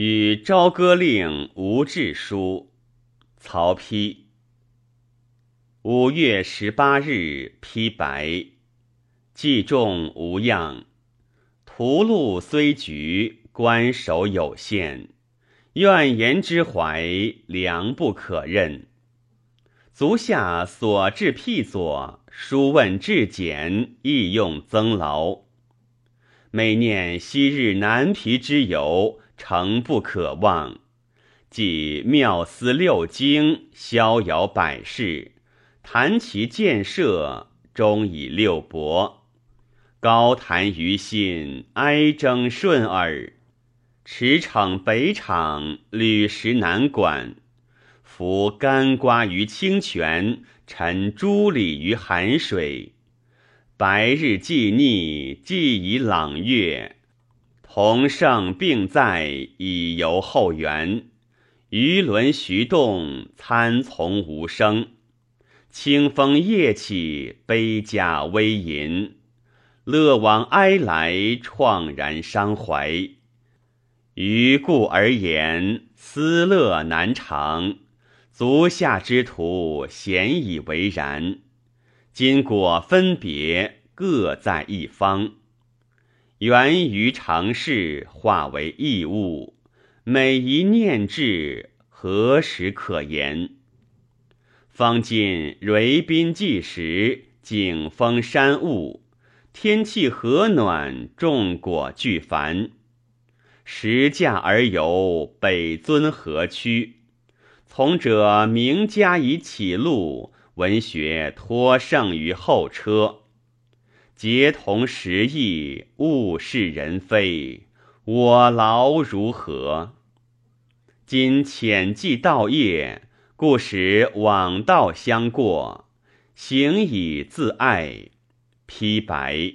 与朝歌令吴志书，曹丕。五月十八日，披白，祭仲无恙。屠戮虽局，官守有限。怨言之怀，良不可任。足下所至辟左，书问至简，亦用增劳。每念昔日南皮之游，诚不可忘。即妙思六经，逍遥百世，谈其建设，终以六博。高谈于心，哀征顺耳。驰骋北场，履时南管。服干瓜于清泉，沉朱里于寒水。白日既逆，既以朗月。同盛并在，以游后园。鱼轮徐动，参从无声。清风夜起，悲驾微吟。乐往哀来，怆然伤怀。于故而言，思乐难长。足下之徒，鲜以为然。今果分别，各在一方。源于常事，化为异物。每一念至，何时可言？方今蕊宾济时，景风山雾，天气和暖，众果俱繁。时驾而游，北尊何区？从者名家以启路，文学托盛于后车。结同时意，物是人非，我劳如何？今浅记道业，故使往道相过，行以自爱，披白。